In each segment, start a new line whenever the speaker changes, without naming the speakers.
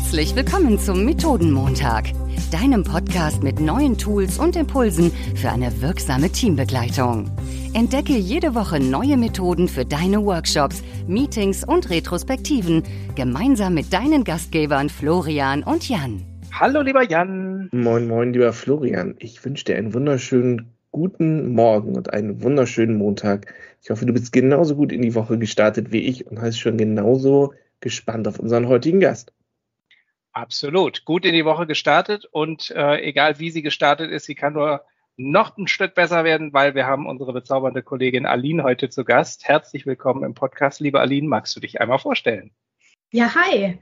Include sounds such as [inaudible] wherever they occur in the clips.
Herzlich willkommen zum Methodenmontag, deinem Podcast mit neuen Tools und Impulsen für eine wirksame Teambegleitung. Entdecke jede Woche neue Methoden für deine Workshops, Meetings und Retrospektiven gemeinsam mit deinen Gastgebern Florian und Jan.
Hallo, lieber Jan.
Moin, moin, lieber Florian. Ich wünsche dir einen wunderschönen guten Morgen und einen wunderschönen Montag. Ich hoffe, du bist genauso gut in die Woche gestartet wie ich und hast schon genauso gespannt auf unseren heutigen Gast.
Absolut. Gut in die Woche gestartet und äh, egal wie sie gestartet ist, sie kann nur noch ein Stück besser werden, weil wir haben unsere bezaubernde Kollegin Aline heute zu Gast. Herzlich willkommen im Podcast. Liebe Aline, magst du dich einmal vorstellen?
Ja, hi.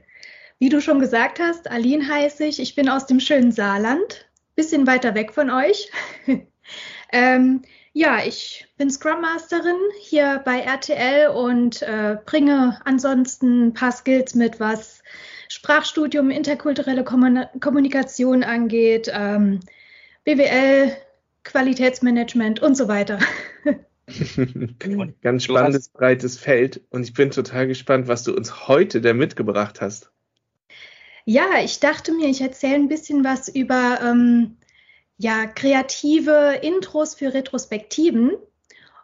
Wie du schon gesagt hast, Aline heiße ich. Ich bin aus dem schönen Saarland, bisschen weiter weg von euch. [laughs] ähm, ja, ich bin Scrum Masterin hier bei RTL und äh, bringe ansonsten ein paar Skills mit, was Sprachstudium, interkulturelle Kommunikation angeht, ähm, BWL, Qualitätsmanagement und so weiter. [laughs]
Ganz spannendes, breites Feld. Und ich bin total gespannt, was du uns heute da mitgebracht hast.
Ja, ich dachte mir, ich erzähle ein bisschen was über ähm, ja, kreative Intros für Retrospektiven.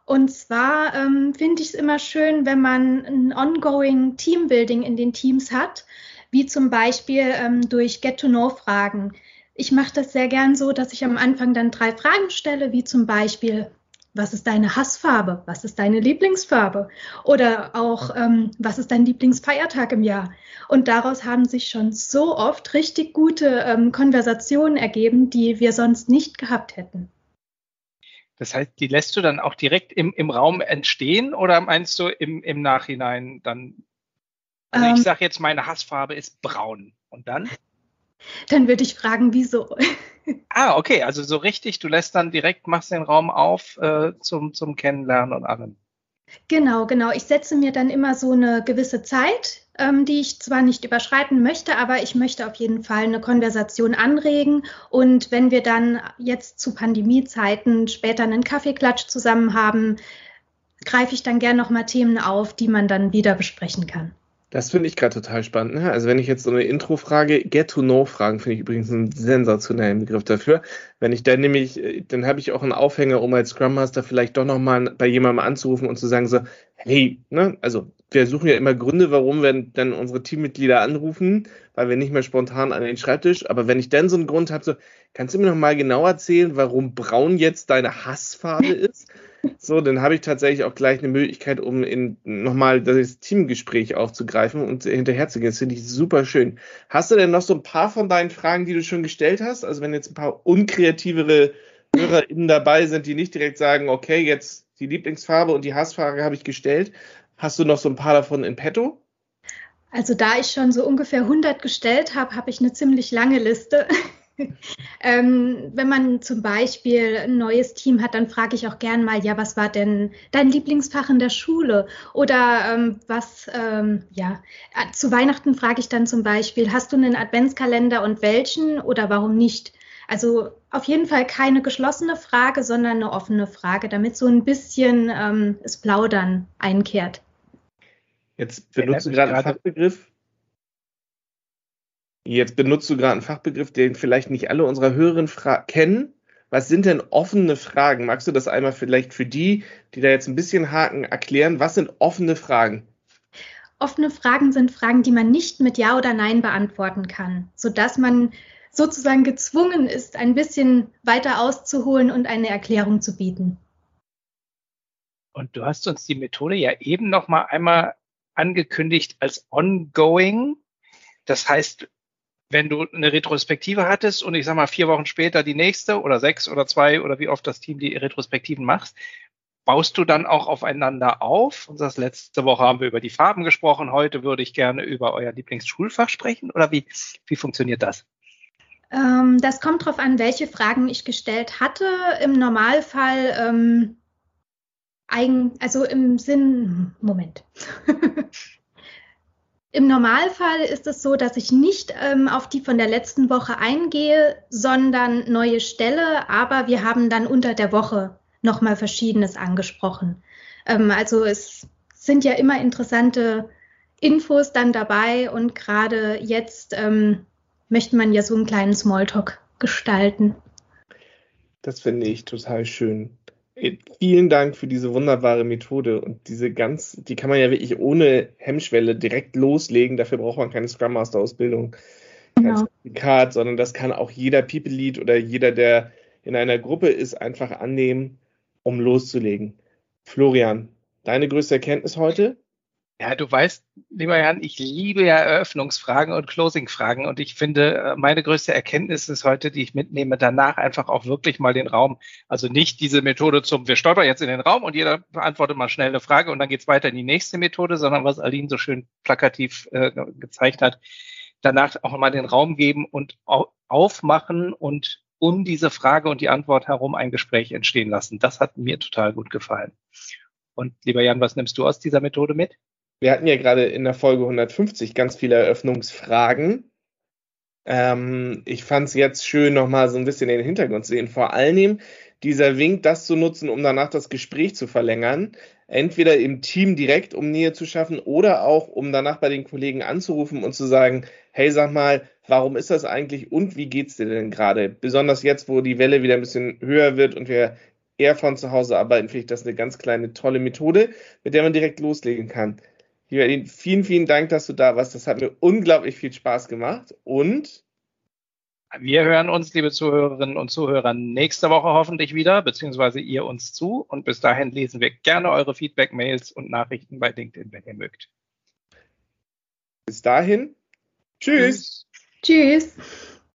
Und zwar ähm, finde ich es immer schön, wenn man ein ongoing Teambuilding in den Teams hat wie zum Beispiel ähm, durch Get-to-Know-Fragen. Ich mache das sehr gern so, dass ich am Anfang dann drei Fragen stelle, wie zum Beispiel, was ist deine Hassfarbe? Was ist deine Lieblingsfarbe? Oder auch, ähm, was ist dein Lieblingsfeiertag im Jahr? Und daraus haben sich schon so oft richtig gute ähm, Konversationen ergeben, die wir sonst nicht gehabt hätten.
Das heißt, die lässt du dann auch direkt im, im Raum entstehen oder meinst du im, im Nachhinein dann also ähm, ich sage jetzt, meine Hassfarbe ist braun. Und dann?
Dann würde ich fragen, wieso? [laughs]
ah, okay. Also so richtig, du lässt dann direkt, machst den Raum auf äh, zum, zum Kennenlernen und allem.
Genau, genau. Ich setze mir dann immer so eine gewisse Zeit, ähm, die ich zwar nicht überschreiten möchte, aber ich möchte auf jeden Fall eine Konversation anregen. Und wenn wir dann jetzt zu Pandemiezeiten später einen Kaffeeklatsch zusammen haben, greife ich dann gern nochmal Themen auf, die man dann wieder besprechen kann.
Das finde ich gerade total spannend. Ne? Also wenn ich jetzt so eine Intro-Frage, Get-to-Know-Fragen finde ich übrigens einen sensationellen Begriff dafür. Wenn ich dann nämlich, dann habe ich auch einen Aufhänger, um als Scrum Master vielleicht doch nochmal bei jemandem anzurufen und zu sagen so, hey, ne, also wir suchen ja immer Gründe, warum wir dann unsere Teammitglieder anrufen, weil wir nicht mehr spontan an den Schreibtisch. Aber wenn ich dann so einen Grund habe, so, kannst du mir nochmal genau erzählen, warum braun jetzt deine Hassfarbe ist? So, dann habe ich tatsächlich auch gleich eine Möglichkeit, um in nochmal das Teamgespräch aufzugreifen und hinterherzugehen. Das finde ich super schön. Hast du denn noch so ein paar von deinen Fragen, die du schon gestellt hast? Also wenn jetzt ein paar unkreativere HörerInnen dabei sind, die nicht direkt sagen, okay, jetzt die Lieblingsfarbe und die Hassfarbe habe ich gestellt. Hast du noch so ein paar davon in petto?
Also da ich schon so ungefähr 100 gestellt habe, habe ich eine ziemlich lange Liste. [laughs] ähm, wenn man zum Beispiel ein neues Team hat, dann frage ich auch gern mal, ja, was war denn dein Lieblingsfach in der Schule? Oder ähm, was, ähm, ja, äh, zu Weihnachten frage ich dann zum Beispiel, hast du einen Adventskalender und welchen oder warum nicht? Also auf jeden Fall keine geschlossene Frage, sondern eine offene Frage, damit so ein bisschen ähm, das Plaudern einkehrt.
Jetzt benutzt du gerade einen Fachbegriff, Jetzt benutzt du gerade einen Fachbegriff, den vielleicht nicht alle unserer Hörerinnen kennen. Was sind denn offene Fragen? Magst du das einmal vielleicht für die, die da jetzt ein bisschen haken, erklären? Was sind offene Fragen?
Offene Fragen sind Fragen, die man nicht mit Ja oder Nein beantworten kann, sodass man sozusagen gezwungen ist, ein bisschen weiter auszuholen und eine Erklärung zu bieten.
Und du hast uns die Methode ja eben noch mal einmal angekündigt als ongoing. Das heißt, wenn du eine Retrospektive hattest und ich sag mal vier Wochen später die nächste oder sechs oder zwei oder wie oft das Team die Retrospektiven macht, baust du dann auch aufeinander auf und sagst, letzte Woche haben wir über die Farben gesprochen, heute würde ich gerne über euer Lieblingsschulfach sprechen oder wie, wie funktioniert das?
Ähm, das kommt darauf an, welche Fragen ich gestellt hatte. Im Normalfall, ähm, eigen, also im Sinn, Moment. [laughs] Im Normalfall ist es so, dass ich nicht ähm, auf die von der letzten Woche eingehe, sondern neue stelle, aber wir haben dann unter der Woche nochmal Verschiedenes angesprochen. Ähm, also es sind ja immer interessante Infos dann dabei und gerade jetzt ähm, möchte man ja so einen kleinen Smalltalk gestalten.
Das finde ich total schön. Vielen Dank für diese wunderbare Methode und diese ganz, die kann man ja wirklich ohne Hemmschwelle direkt loslegen. Dafür braucht man keine Scrum Master Ausbildung, kein genau. Zertifikat, sondern das kann auch jeder People Lead oder jeder, der in einer Gruppe ist, einfach annehmen, um loszulegen. Florian, deine größte Erkenntnis heute?
Ja, du weißt, lieber Jan, ich liebe ja Eröffnungsfragen und Closingfragen und ich finde, äh, meine größte Erkenntnis ist heute, die ich mitnehme, danach einfach auch wirklich mal den Raum, also nicht diese Methode zum, wir stolpern jetzt in den Raum und jeder beantwortet mal schnell eine Frage und dann geht's weiter in die nächste Methode, sondern was Aline so schön plakativ äh, gezeigt hat, danach auch mal den Raum geben und aufmachen und um diese Frage und die Antwort herum ein Gespräch entstehen lassen. Das hat mir total gut gefallen. Und lieber Jan, was nimmst du aus dieser Methode mit?
Wir hatten ja gerade in der Folge 150 ganz viele Eröffnungsfragen. Ähm, ich fand es jetzt schön, nochmal so ein bisschen den Hintergrund zu sehen. Vor allem dieser Wink, das zu nutzen, um danach das Gespräch zu verlängern. Entweder im Team direkt, um Nähe zu schaffen, oder auch, um danach bei den Kollegen anzurufen und zu sagen, hey, sag mal, warum ist das eigentlich und wie geht's dir denn gerade? Besonders jetzt, wo die Welle wieder ein bisschen höher wird und wir eher von zu Hause arbeiten, finde ich das eine ganz kleine, tolle Methode, mit der man direkt loslegen kann. Lieber vielen, vielen Dank, dass du da warst. Das hat mir unglaublich viel Spaß gemacht und
wir hören uns, liebe Zuhörerinnen und Zuhörer, nächste Woche hoffentlich wieder, beziehungsweise ihr uns zu. Und bis dahin lesen wir gerne eure Feedback-Mails und Nachrichten bei LinkedIn, wenn ihr mögt.
Bis dahin. Tschüss.
Tschüss.